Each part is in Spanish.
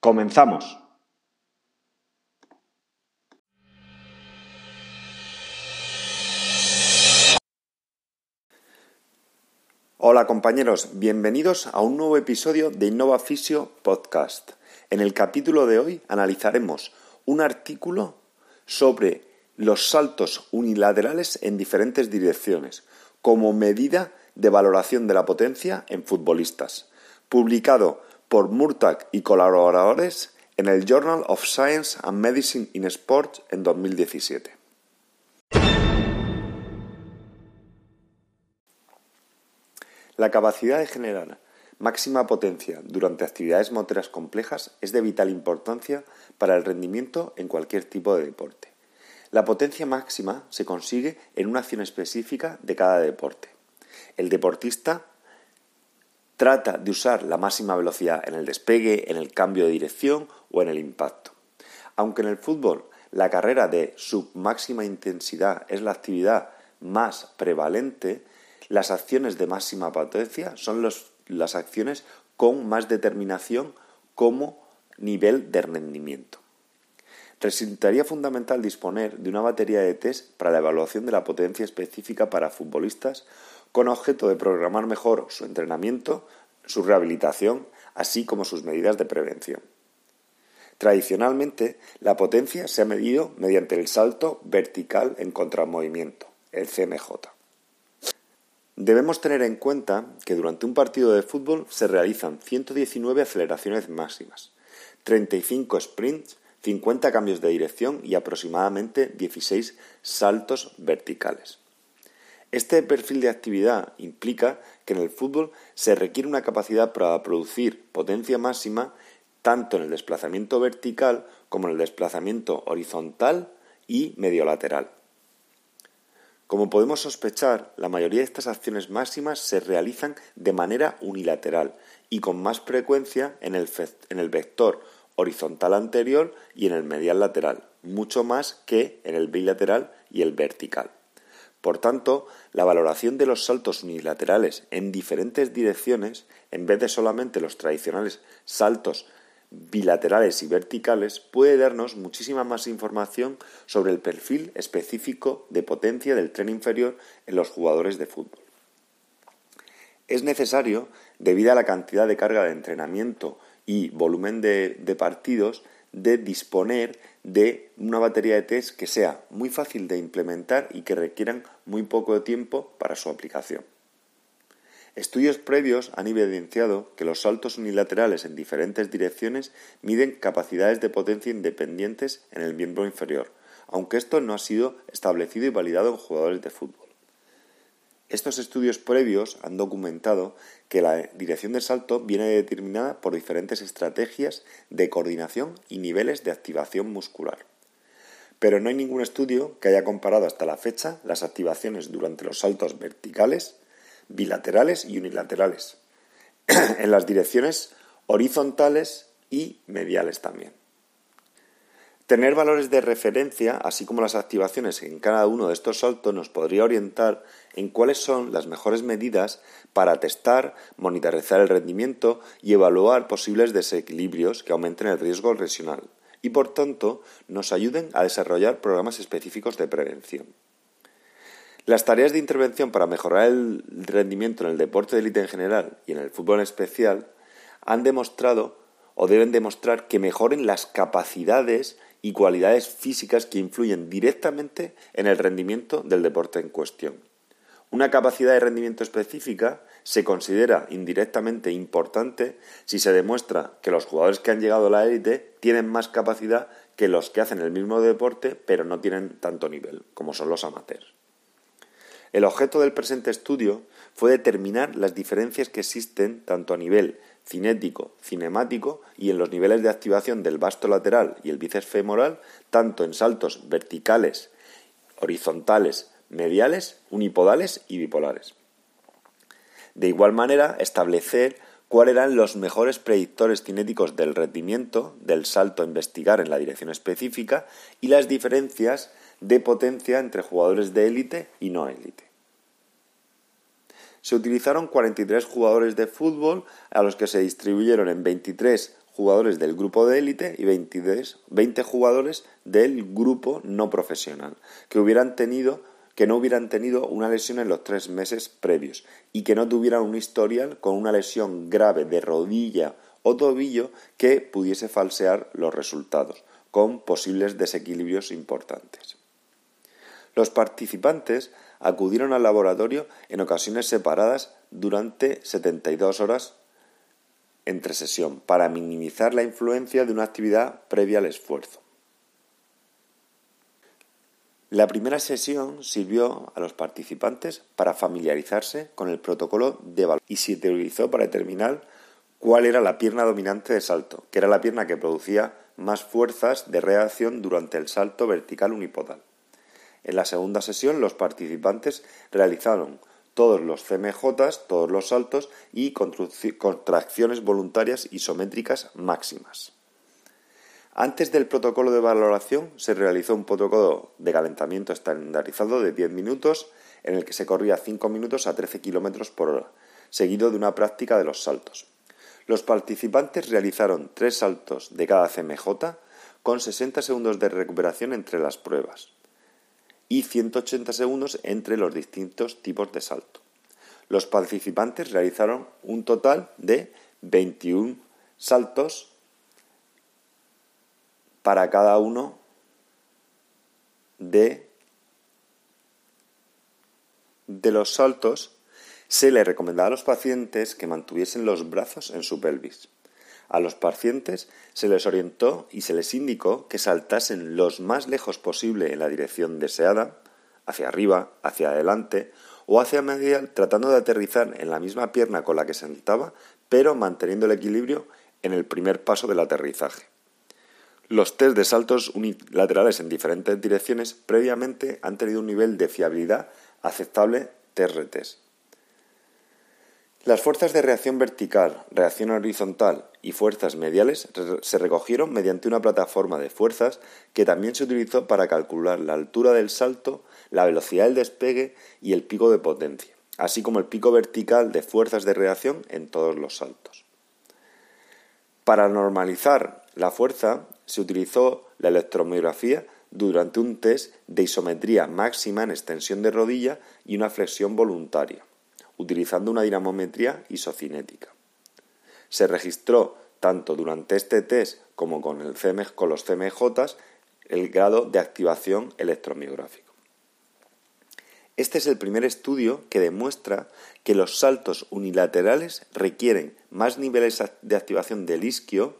Comenzamos. Hola compañeros, bienvenidos a un nuevo episodio de Innova Fisio Podcast. En el capítulo de hoy analizaremos un artículo sobre los saltos unilaterales en diferentes direcciones como medida de valoración de la potencia en futbolistas, publicado por Murtag y colaboradores en el Journal of Science and Medicine in Sport en 2017. La capacidad de generar máxima potencia durante actividades motoras complejas es de vital importancia para el rendimiento en cualquier tipo de deporte. La potencia máxima se consigue en una acción específica de cada deporte. El deportista trata de usar la máxima velocidad en el despegue, en el cambio de dirección o en el impacto. Aunque en el fútbol la carrera de submáxima intensidad es la actividad más prevalente, las acciones de máxima potencia son las acciones con más determinación como nivel de rendimiento. Resultaría fundamental disponer de una batería de test para la evaluación de la potencia específica para futbolistas con objeto de programar mejor su entrenamiento, su rehabilitación, así como sus medidas de prevención. Tradicionalmente, la potencia se ha medido mediante el salto vertical en contramovimiento, el CMJ. Debemos tener en cuenta que durante un partido de fútbol se realizan 119 aceleraciones máximas, 35 sprints, 50 cambios de dirección y aproximadamente 16 saltos verticales. Este perfil de actividad implica que en el fútbol se requiere una capacidad para producir potencia máxima tanto en el desplazamiento vertical como en el desplazamiento horizontal y mediolateral. Como podemos sospechar, la mayoría de estas acciones máximas se realizan de manera unilateral y con más frecuencia en el, vector horizontal anterior y en el medial lateral, mucho más que en el bilateral y el vertical. Por tanto, la valoración de los saltos unilaterales en diferentes direcciones, en vez de solamente los tradicionales saltos bilaterales y verticales puede darnos muchísima más información sobre el perfil específico de potencia del tren inferior en los jugadores de fútbol. Es necesario, debido a la cantidad de carga de entrenamiento y volumen de, partidos, de disponer de una batería de test que sea muy fácil de implementar y que requieran muy poco tiempo para su aplicación. Estudios previos han evidenciado que los saltos unilaterales en diferentes direcciones miden capacidades de potencia independientes en el miembro inferior, aunque esto no ha sido establecido y validado en jugadores de fútbol. Estos estudios previos han documentado que la dirección de salto viene determinada por diferentes estrategias de coordinación y niveles de activación muscular. Pero no hay ningún estudio que haya comparado hasta la fecha las activaciones durante los saltos verticales, bilaterales y unilaterales, en las direcciones horizontales y mediales también. Tener valores de referencia, así como las activaciones en cada uno de estos saltos, nos podría orientar en cuáles son las mejores medidas para testar, monitorizar el rendimiento y evaluar posibles desequilibrios que aumenten el riesgo lesional y, por tanto, nos ayuden a desarrollar programas específicos de prevención. Las tareas de intervención para mejorar el rendimiento en el deporte de élite en general y en el fútbol en especial han demostrado o deben demostrar que mejoren las capacidades y cualidades físicas que influyen directamente en el rendimiento del deporte en cuestión. Una capacidad de rendimiento específica se considera indirectamente importante si se demuestra que los jugadores que han llegado a la élite tienen más capacidad que los que hacen el mismo deporte pero no tienen tanto nivel, como son los amateurs. El objeto del presente estudio fue determinar las diferencias que existen tanto a nivel cinético, cinemático y en los niveles de activación del vasto lateral y el bíceps femoral, tanto en saltos verticales, horizontales, mediales, unipodales y bipolares. De igual manera, establecer cuáles eran los mejores predictores cinéticos del rendimiento del salto a investigar en la dirección específica y las diferencias de potencia entre jugadores de élite y no élite. Se utilizaron 43 jugadores de fútbol a los que se distribuyeron en 23 jugadores del grupo de élite y 20 jugadores del grupo no profesional, que hubieran tenido que no hubieran tenido una lesión en los tres meses previos y que no tuvieran un historial con una lesión grave de rodilla o tobillo que pudiese falsear los resultados, con posibles desequilibrios importantes. Los participantes acudieron al laboratorio en ocasiones separadas durante 72 horas entre sesión para minimizar la influencia de una actividad previa al esfuerzo. La primera sesión sirvió a los participantes para familiarizarse con el protocolo de evaluación y se utilizó para determinar cuál era la pierna dominante de salto, que era la pierna que producía más fuerzas de reacción durante el salto vertical unipodal. En la segunda sesión los participantes realizaron todos los CMJ, todos los saltos y contracciones voluntarias isométricas máximas. Antes del protocolo de valoración se realizó un protocolo de calentamiento estandarizado de 10 minutos en el que se corría 5 minutos a 13 km por hora, seguido de una práctica de los saltos. Los participantes realizaron tres saltos de cada CMJ con 60 segundos de recuperación entre las pruebas y 180 segundos entre los distintos tipos de salto. Los participantes realizaron un total de 21 saltos para cada uno de, de los saltos, se le recomendaba a los pacientes que mantuviesen los brazos en su pelvis. A los pacientes se les orientó y se les indicó que saltasen los más lejos posible en la dirección deseada, hacia arriba, hacia adelante o hacia medial, tratando de aterrizar en la misma pierna con la que saltaba, pero manteniendo el equilibrio en el primer paso del aterrizaje. Los test de saltos unilaterales en diferentes direcciones previamente han tenido un nivel de fiabilidad aceptable TRTs. Las fuerzas de reacción vertical, reacción horizontal y fuerzas mediales se recogieron mediante una plataforma de fuerzas que también se utilizó para calcular la altura del salto, la velocidad del despegue y el pico de potencia, así como el pico vertical de fuerzas de reacción en todos los saltos. Para normalizar la fuerza se utilizó la electromiografía durante un test de isometría máxima en extensión de rodilla y una flexión voluntaria, utilizando una dinamometría isocinética. Se registró tanto durante este test como con, los CMJ el grado de activación electromiográfico. Este es el primer estudio que demuestra que los saltos unilaterales requieren más niveles de activación del isquio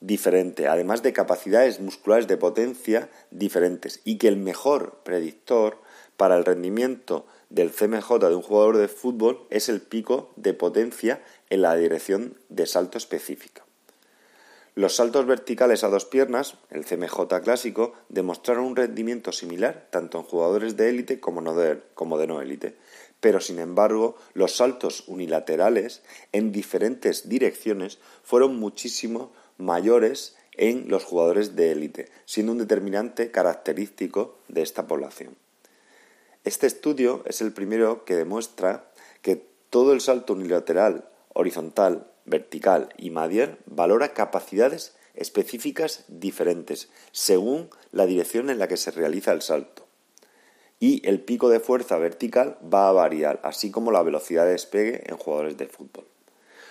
diferente, además de capacidades musculares de potencia diferentes, y que el mejor predictor para el rendimiento del CMJ de un jugador de fútbol es el pico de potencia en la dirección de salto específica. Los saltos verticales a dos piernas, el CMJ clásico, demostraron un rendimiento similar tanto en jugadores de élite como, como de no élite, pero sin embargo los saltos unilaterales en diferentes direcciones fueron muchísimo mayores en los jugadores de élite, siendo un determinante característico de esta población. Este estudio es el primero que demuestra que todo el salto unilateral, horizontal, vertical y medial valora capacidades específicas diferentes según la dirección en la que se realiza el salto. Y el pico de fuerza vertical va a variar, así como la velocidad de despegue en jugadores de fútbol.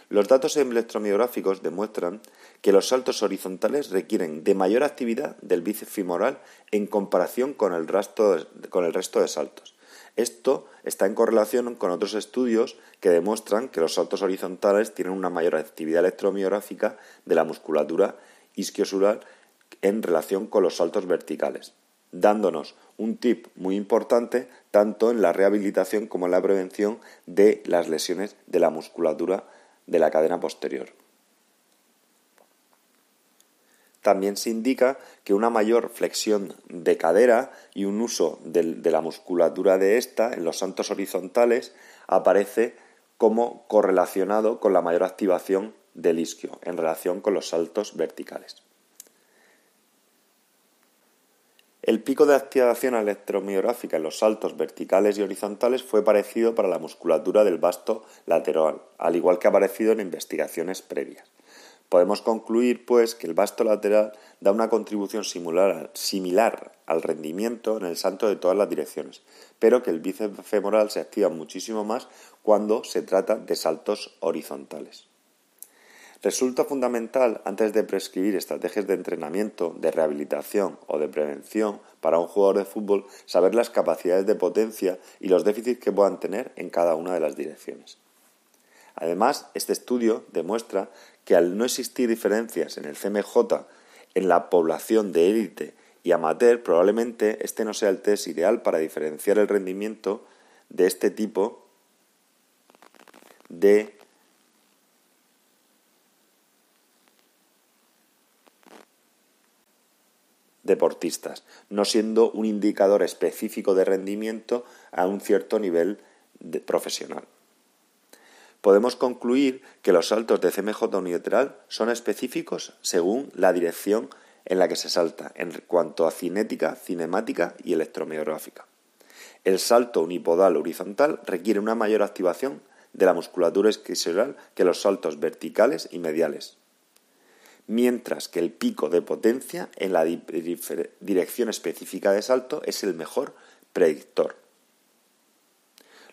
Los datos electromiográficos demuestran que los saltos horizontales requieren de mayor actividad del bíceps femoral en comparación con el, resto de, saltos. Esto está en correlación con otros estudios que demuestran que los saltos horizontales tienen una mayor actividad electromiográfica de la musculatura isquiosural en relación con los saltos verticales, dándonos un tip muy importante tanto en la rehabilitación como en la prevención de las lesiones de la musculatura de la cadena posterior. También se indica que una mayor flexión de cadera y un uso de, la musculatura de esta en los saltos horizontales aparece como correlacionado con la mayor activación del isquio en relación con los saltos verticales. El pico de activación electromiográfica en los saltos verticales y horizontales fue parecido para la musculatura del vasto lateral, al igual que ha aparecido en investigaciones previas. Podemos concluir, pues, que el vasto lateral da una contribución similar, similar, al rendimiento en el salto de todas las direcciones, pero que el bíceps femoral se activa muchísimo más cuando se trata de saltos horizontales. Resulta fundamental, antes de prescribir estrategias de entrenamiento, de rehabilitación o de prevención para un jugador de fútbol, saber las capacidades de potencia y los déficits que puedan tener en cada una de las direcciones. Además, este estudio demuestra que al no existir diferencias en el CMJ en la población de élite y amateur, probablemente este no sea el test ideal para diferenciar el rendimiento de este tipo de deportistas, no siendo un indicador específico de rendimiento a un cierto nivel profesional. Podemos concluir que los saltos de CMJ unilateral son específicos según la dirección en la que se salta, en cuanto a cinética, cinemática y electromiográfica. El salto unipodal horizontal requiere una mayor activación de la musculatura esquizoidal que los saltos verticales y mediales, mientras que el pico de potencia en la dirección específica de salto es el mejor predictor.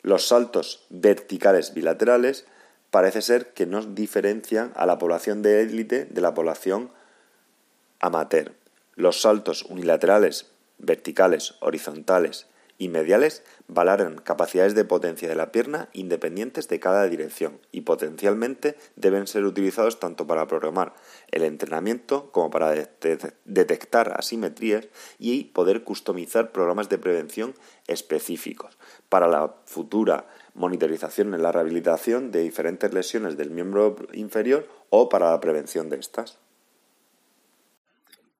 Los saltos verticales bilaterales parece ser que no diferencian a la población de élite de la población amateur. Los saltos unilaterales, verticales, horizontales y mediales valoran capacidades de potencia de la pierna independientes de cada dirección y potencialmente deben ser utilizados tanto para programar el entrenamiento como para detectar asimetrías y poder customizar programas de prevención específicos para la futura monitorización en la rehabilitación de diferentes lesiones del miembro inferior o para la prevención de estas.